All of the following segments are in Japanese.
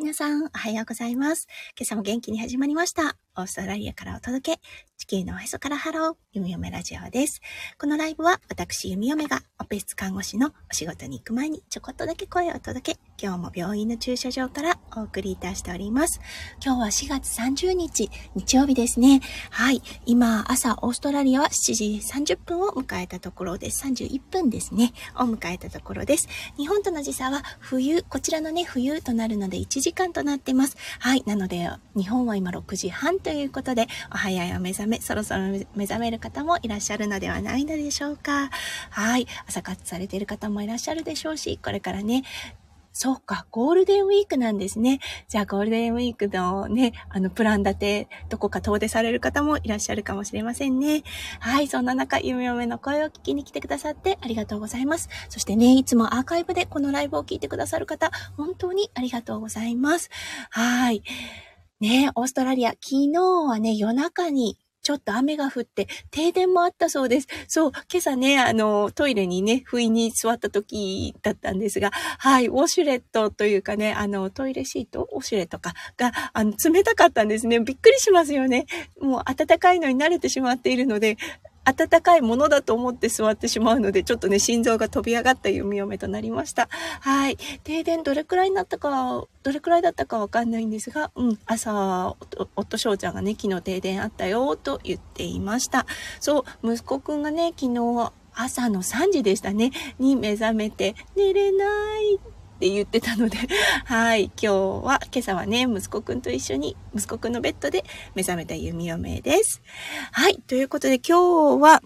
皆さん、おはようございます。今朝も元気に始まりました。オーストラリアからお届け、地球のおへそからハロー、ゆみよめラジオです。このライブは、私、ゆみよめが、オペ室看護師のお仕事に行く前に、ちょこっとだけ声をお届け、今日も病院の駐車場からお送りいたしております。今日は4月30日、日曜日ですね。はい。今、朝、オーストラリアは7時30分を迎えたところです。31分ですね。を迎えたところです。日本との時差は冬、こちらのね、冬となるので1時間となってます。はい。なので、日本は今6時半ということで、お早いお目覚め、そろそろ目覚める方もいらっしゃるのではないのでしょうか。はい。朝活されている方もいらっしゃるでしょうし、これからね、そうか、ゴールデンウィークなんですね。じゃあ、ゴールデンウィークのね、あの、プラン立て、どこか遠出される方もいらっしゃるかもしれませんね。はい、そんな中、ゆめよめの声を聞きに来てくださってありがとうございます。そしてね、いつもアーカイブでこのライブを聞いてくださる方、本当にありがとうございます。はい。ねオーストラリア、昨日はね、夜中にちょっと雨が降って、停電もあったそうです。そう、今朝ね、あの、トイレにね、不意に座った時だったんですが、はい、ウォシュレットというかね、あの、トイレシート、ウォシュレットか、が、あの、冷たかったんですね。びっくりしますよね。もう暖かいのに慣れてしまっているので、温かいものだと思って座ってしまうので、ちょっとね、心臓が飛び上がった弓嫁となりました。はい。停電どれくらいになったか、どれくらいだったかわかんないんですが、うん、朝、夫翔ちゃんがね、昨日停電あったよ、と言っていました。そう、息子くんがね、昨日、朝の3時でしたね、に目覚めて、寝れないって言ってたので、はい、今日は、今朝はね、息子くんと一緒に、息子くんのベッドで目覚めた弓嫁です。はい、ということで今日は、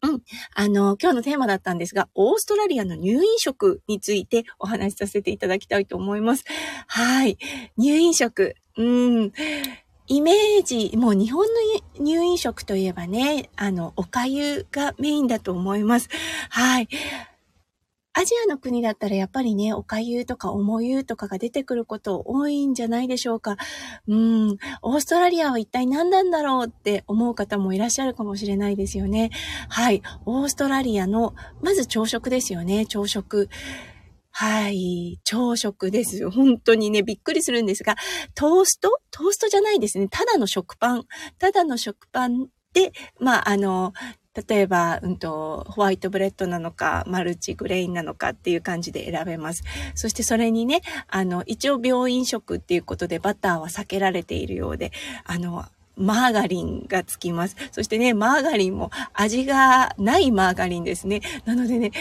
うん。あの、今日のテーマだったんですが、オーストラリアの入院食についてお話しさせていただきたいと思います。はい。入院食。うん。イメージ、もう日本の入院食といえばね、あの、お粥がメインだと思います。はい。アジアの国だったらやっぱりね、おかゆとかおもゆとかが出てくること多いんじゃないでしょうか。うん、オーストラリアは一体何なんだろうって思う方もいらっしゃるかもしれないですよね。はい。オーストラリアの、まず朝食ですよね、朝食。はい。朝食です。本当にね、びっくりするんですが、トースト？トーストじゃないですね。ただの食パン。ただの食パンで、まあ、あの、例えば、うんと、ホワイトブレッドなのか、マルチグレインなのかっていう感じで選べます。そしてそれにね、あの、一応病院食っていうことでバターは避けられているようで、あの、マーガリンがつきます。そしてね、マーガリンも味がないマーガリンですね。なのでね、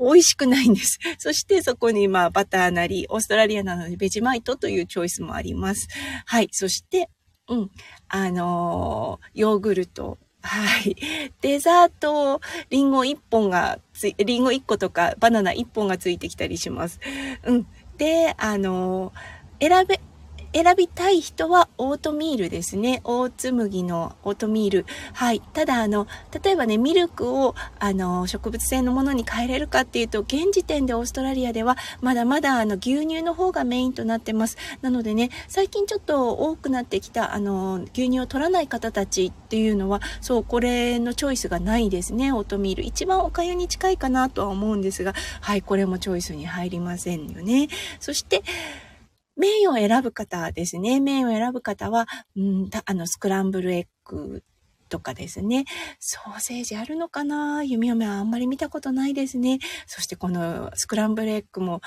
美味しくないんです。そしてそこにまあバターなり、オーストラリアなのでベジマイトというチョイスもあります。はい。そして、うん。あのー、ヨーグルトはい。デザート、リンゴ1本がつい、リンゴ1個とかバナナ1本がついてきたりします。うん。で、あの、選べ、選びたい人はオートミールですね。オーツ麦のオートミール。はい。ただ、あの、例えばね、ミルクを、あの、植物性のものに変えれるかっていうと、現時点でオーストラリアでは、まだまだ、あの、牛乳の方がメインとなってます。なのでね、最近ちょっと多くなってきた、あの、牛乳を取らない方たちっていうのは、そう、これのチョイスがないですね、オートミール。一番おかゆに近いかなとは思うんですが、はい、これもチョイスに入りませんよね。そして、メインを選ぶ方ですね。メインを選ぶ方は、うん、あの、スクランブルエッグとかですね。ソーセージあるのかな？弓嫁はあんまり見たことないですね。そしてこのスクランブルエッグも、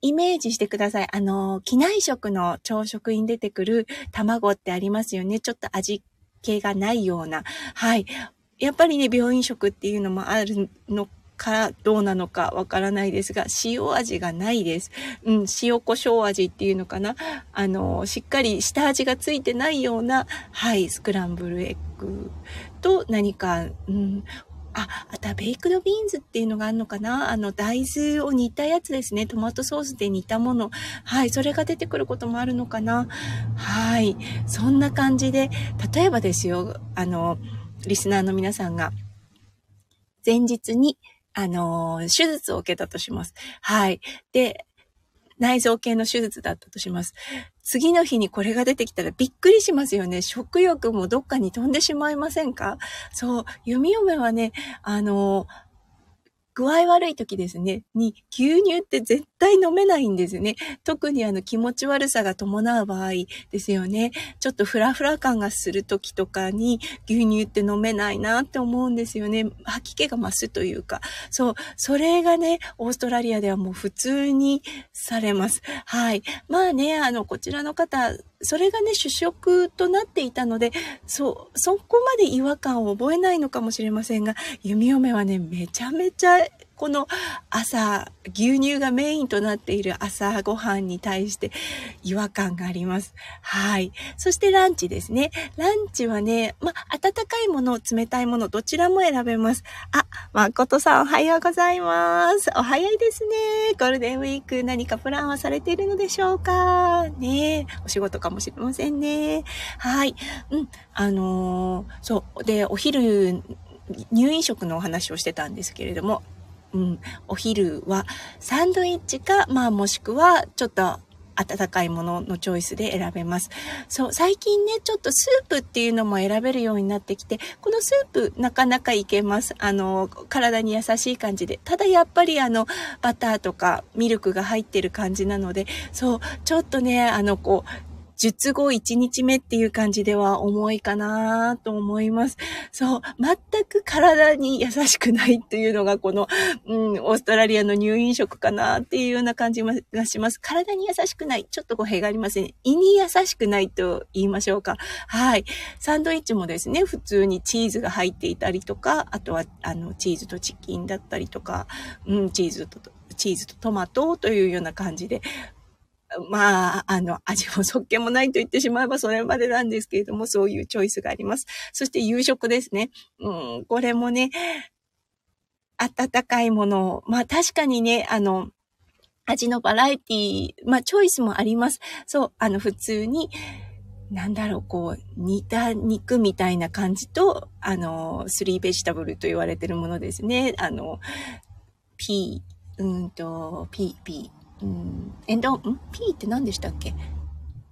イメージしてください。あの、機内食の朝食に出てくる卵ってありますよね。ちょっと味気がないような。はい。やっぱりね、病院食っていうのもあるのかどうなのかわからないですが、塩味がないです。うん、塩胡椒味っていうのかな。あの、しっかり下味がついてないような、はい、スクランブルエッグと何か、うん、あ、あとはベイクドビーンズっていうのがあるのかなあの、大豆を煮たやつですね。トマトソースで煮たもの。はい、それが出てくることもあるのかなはい。そんな感じで、例えばですよ、あの、リスナーの皆さんが、前日にあの、手術を受けたとします。はい。で、内臓系の手術だったとします。次の日にこれが出てきたらびっくりしますよね。食欲もどっかに飛んでしまいませんか？そう、弓嫁はね、あの、具合悪い時ですね、に牛乳って絶対飲めないんですね。特にあの気持ち悪さが伴う場合ですよね。ちょっとフラフラ感がする時とかに牛乳って飲めないなって思うんですよね。吐き気が増すというか。そう、それがね、オーストラリアではもう普通にされます。はい。まあね、あの、こちらの方、それがね、主食となっていたので、そう、そこまで違和感を覚えないのかもしれませんが、弓嫁はね、めちゃめちゃこの朝、牛乳がメインとなっている朝ごはんに対して違和感があります。はい。そしてランチですね。ランチはね、ま、温かいもの、冷たいもの、どちらも選べます。あ、誠さんおはようございます。お早いですね。ゴールデンウィーク何かプランはされているのでしょうか？ねお仕事かもしれませんね。はい。うん。あのー、そう。で、お昼、入院食のお話をしてたんですけれども、うん、お昼はサンドイッチか、まあもしくはちょっと温かいもののチョイスで選べます。そう、最近ね、ちょっとスープっていうのも選べるようになってきて、このスープなかなかいけます。あの、体に優しい感じで。ただやっぱりあの、バターとかミルクが入ってる感じなので、そう、ちょっとね、あの、こう、術後1日目っていう感じでは重いかなと思います。そう、全く体に優しくないっていうのがこの、うん、オーストラリアの入院食かなっていうような感じがします。体に優しくない。ちょっと語弊がありません、胃に優しくないと言いましょうか。はい。サンドイッチもですね、普通にチーズが入っていたりとか、あとは、あの、チーズとチキンだったりとか、うん、チーズと、チーズとトマトというような感じで、まあ、あの、味もそっけもないと言ってしまえばそれまでなんですけれども、そういうチョイスがあります。そして夕食ですね。うん、これもね、温かいものまあ確かにね、あの、味のバラエティまあチョイスもあります。そう、あの普通に、なんだろう、こう、煮た肉みたいな感じと、あの、スリーベジタブルと言われてるものですね。あの、ピー、うんと、ピー、ピー、うん、エンドん ?P って何でしたっけ？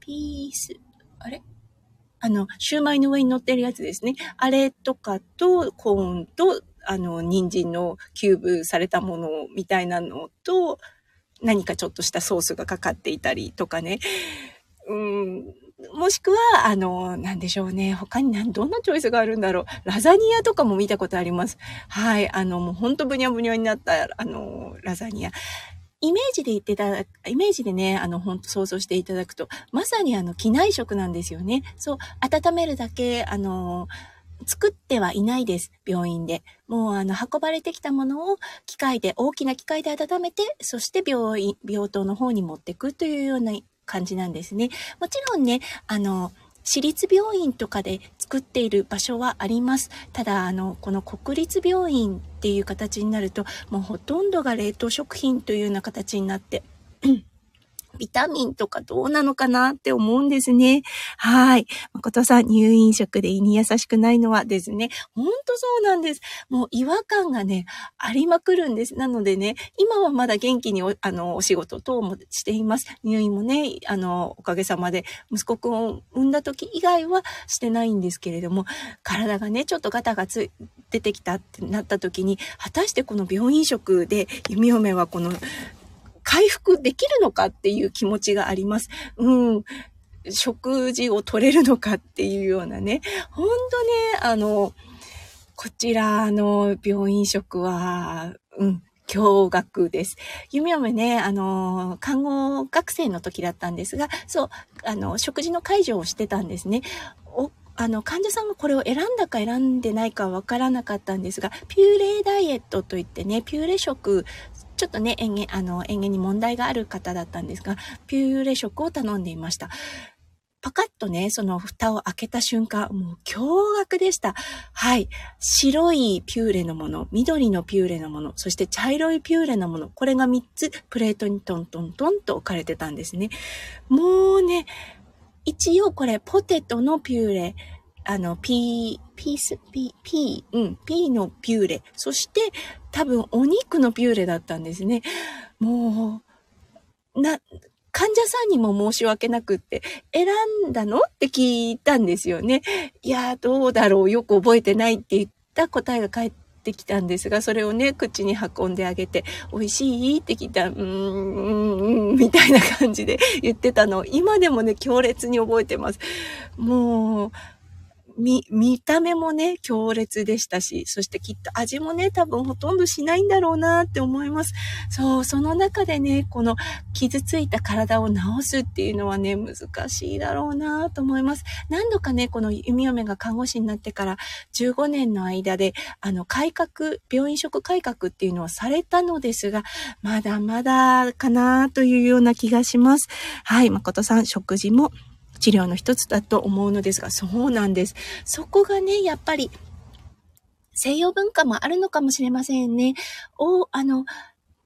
ピース、あれ？あの、シューマイの上に乗ってるやつですね。あれとかと、コーンと、あの、人参のキューブされたものみたいなのと、何かちょっとしたソースがかかっていたりとかね。うん、もしくは、あの、なんでしょうね。他に何、どんなチョイスがあるんだろう。ラザニアとかも見たことあります。はい。あの、もうほんとブニャブニャになった、あの、ラザニア。イメージで言っていただく、イメージでね、あの、ほんと想像していただくと、まさにあの、機内食なんですよね。そう、温めるだけ、あの、作ってはいないです。病院で。もうあの、運ばれてきたものを機械で、大きな機械で温めて、そして病院、病棟の方に持っていくというような感じなんですね。もちろんね、あの、私立病院とかで作っている場所はあります。ただ、あの、この国立病院っていう形になると、もうほとんどが冷凍食品というような形になって、ビタミンとかどうなのかなって思うんですね。はい。誠さん、入院食で胃に優しくないのはですね、ほんとそうなんです。もう違和感がね、ありまくるんです。なのでね、今はまだ元気にお、あの、お仕事等もしています。入院もね、あの、おかげさまで息子くんを産んだ時以外はしてないんですけれども、体がね、ちょっとガタがつ、出てきたってなった時に、果たしてこの病院食で弓嫁はこの回復できるのかっていう気持ちがあります。うん。食事を取れるのかっていうようなね。ほんとね、あの、こちらの病院食は、うん、驚愕です。弓嫁ね、あの、看護学生の時だったんですが、そう、あの、食事の介助をしてたんですね。おあの、患者さんがこれを選んだか選んでないかわからなかったんですが、ピューレダイエットといってね、ピューレ食ちょっとね、園芸、あの、園芸に問題がある方だったんですが、ピューレ食を頼んでいました。パカッとね、その蓋を開けた瞬間、もう驚愕でした。はい。白いピューレのもの、緑のピューレのもの、そして茶色いピューレのもの、これが3つプレートにトントントンと置かれてたんですね。もうね、一応これポテトのピューレ、あの、 pea、peas、pea、pea、うん、 pea のピューレ。そして、多分お肉のピューレだったんですね。もう、な、患者さんにも申し訳なくって、選んだの？って聞いたんですよね。いや、どうだろう？よく覚えてないって言った答えが返ってきたんですが、それをね、口に運んであげて、美味しい？って聞いた、うーん、うん、みたいな感じで言ってたのを、今でもね、強烈に覚えてます。もう、見、見た目もね、強烈でしたし、そしてきっと味もね、多分ほとんどしないんだろうなって思います。そう、その中でね、この傷ついた体を治すっていうのはね、難しいだろうなと思います。何度かね、この弓嫁が看護師になってから15年の間で、あの、改革、病院食改革っていうのはされたのですが、まだまだかなというような気がします。はい、誠さん、食事も治療の一つだと思うのですが、そうなんです。そこがね、やっぱり、西洋文化もあるのかもしれませんね。お、あの、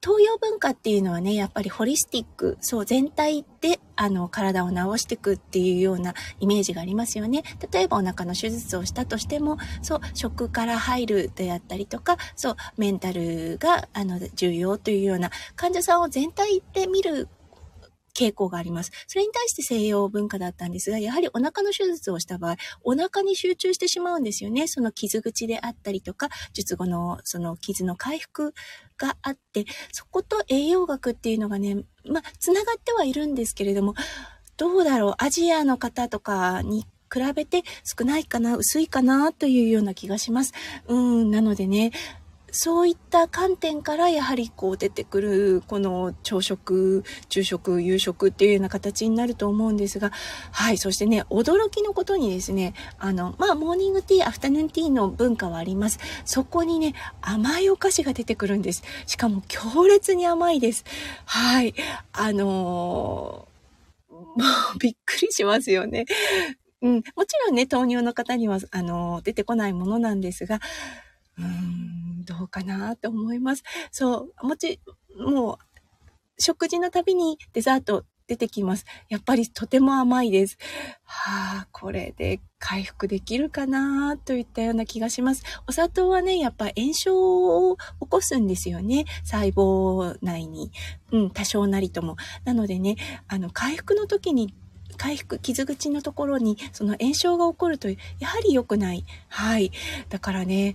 東洋文化っていうのはね、やっぱりホリスティック、そう、全体で、あの、体を治していくっていうようなイメージがありますよね。例えばお腹の手術をしたとしても、そう、食から入るであったりとか、そう、メンタルが、あの、重要というような患者さんを全体で見る傾向があります。それに対して西洋文化だったんですが、やはりお腹の手術をした場合、お腹に集中してしまうんですよね。その傷口であったりとか、術後のその傷の回復があって、そこと栄養学っていうのがね、まあ、つながってはいるんですけれども、どうだろう、アジアの方とかに比べて少ないかな、薄いかなというような気がします。うん、なのでね、そういった観点からやはりこう出てくるこの朝食、昼食、夕食っていうような形になると思うんですが、はい、そしてね、驚きのことにですね、あの、まあ、モーニングティー、アフタヌーンティーの文化はあります。そこにね、甘いお菓子が出てくるんです。しかも強烈に甘いです。はい、あのー、もうびっくりしますよね。うん、もちろんね、糖尿の方には、あのー、出てこないものなんですが、うーん、どうかなって思います。そう、もち、もう、食事のたびにデザート出てきます。やっぱりとても甘いです。はあ、これで回復できるかなといったような気がします。お砂糖はね、やっぱ炎症を起こすんですよね。細胞内に。うん、多少なりとも。なのでね、あの、回復の時に回復、傷口のところにその炎症が起こると、やはり良くない。はい。だからね、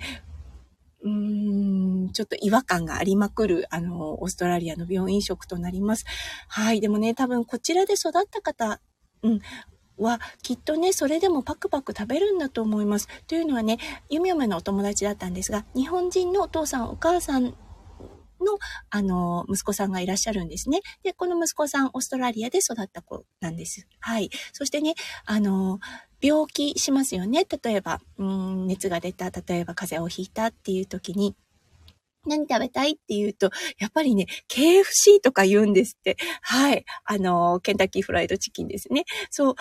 うーん、ちょっと違和感がありまくる、あの、オーストラリアの病院食となります。はい。でもね、多分こちらで育った方、うん、は、きっとね、それでもパクパク食べるんだと思います。というのはね、ゆみおめのお友達だったんですが、日本人のお父さん、お母さんの、あの、息子さんがいらっしゃるんですね。で、この息子さん、オーストラリアで育った子なんです。はい。そしてね、あの、病気しますよね。例えば、うん、熱が出た、例えば風邪をひいたっていう時に、何食べたいって言うと、やっぱりね、KFC とか言うんですって。はい。あの、ケンタッキーフライドチキンですね。そう。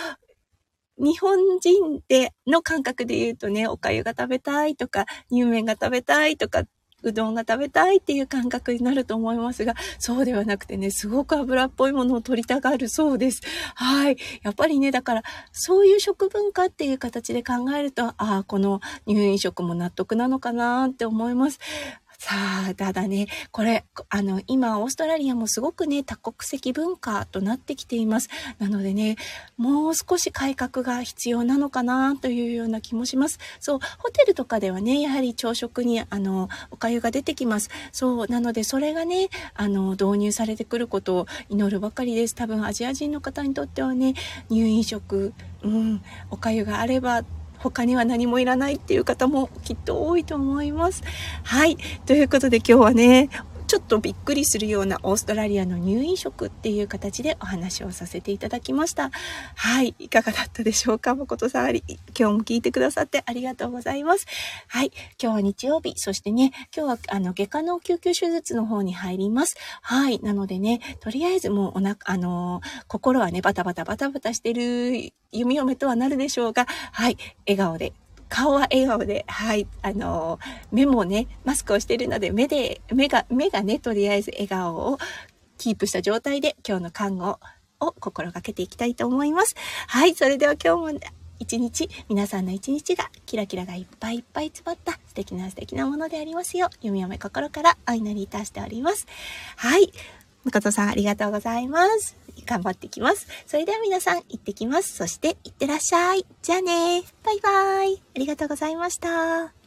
日本人での感覚で言うとね、お粥が食べたいとか、乳麺が食べたいとかっうどんが食べたいっていう感覚になると思いますが、そうではなくてね、すごく油っぽいものを取りたがるそうです。はい。やっぱりね、だから、そういう食文化っていう形で考えると、ああ、この入院食も納得なのかなって思います。さあ、ただね、これ、あの、今、オーストラリアもすごくね、多国籍文化となってきています。なのでね、もう少し改革が必要なのかなというような気もします。そう、ホテルとかではね、やはり朝食に、あの、お粥が出てきます。そう、なので、それがね、あの、導入されてくることを祈るばかりです。多分、アジア人の方にとってはね、入院食、うん、お粥があれば、他には何もいらないっていう方もきっと多いと思います。はい。ということで今日はね、ちょっとびっくりするようなオーストラリアの入院食っていう形でお話をさせていただきました。はい。いかがだったでしょうか誠さんあり、今日も聞いてくださってありがとうございます。はい。今日は日曜日、そしてね、今日はあの、外科の救急手術の方に入ります。はい。なのでね、とりあえずもうおなあの心はね、バタバタバタバタしてる弓嫁とはなるでしょうが、はい。笑顔で顔は笑顔で、はい、あの、目もね、マスクをしているので、目で、目が、目がね、とりあえず笑顔をキープした状態で今日の看護を心がけていきたいと思います。はい、それでは今日も一日、皆さんの一日がキラキラがいっぱいいっぱい詰まった素敵な素敵なものでありますよう、弓嫁心からお祈りいたしております。はい。誠さんありがとうございます。頑張ってきます。それでは皆さん行ってきます。そして行ってらっしゃい。じゃあね。バイバーイ。ありがとうございました。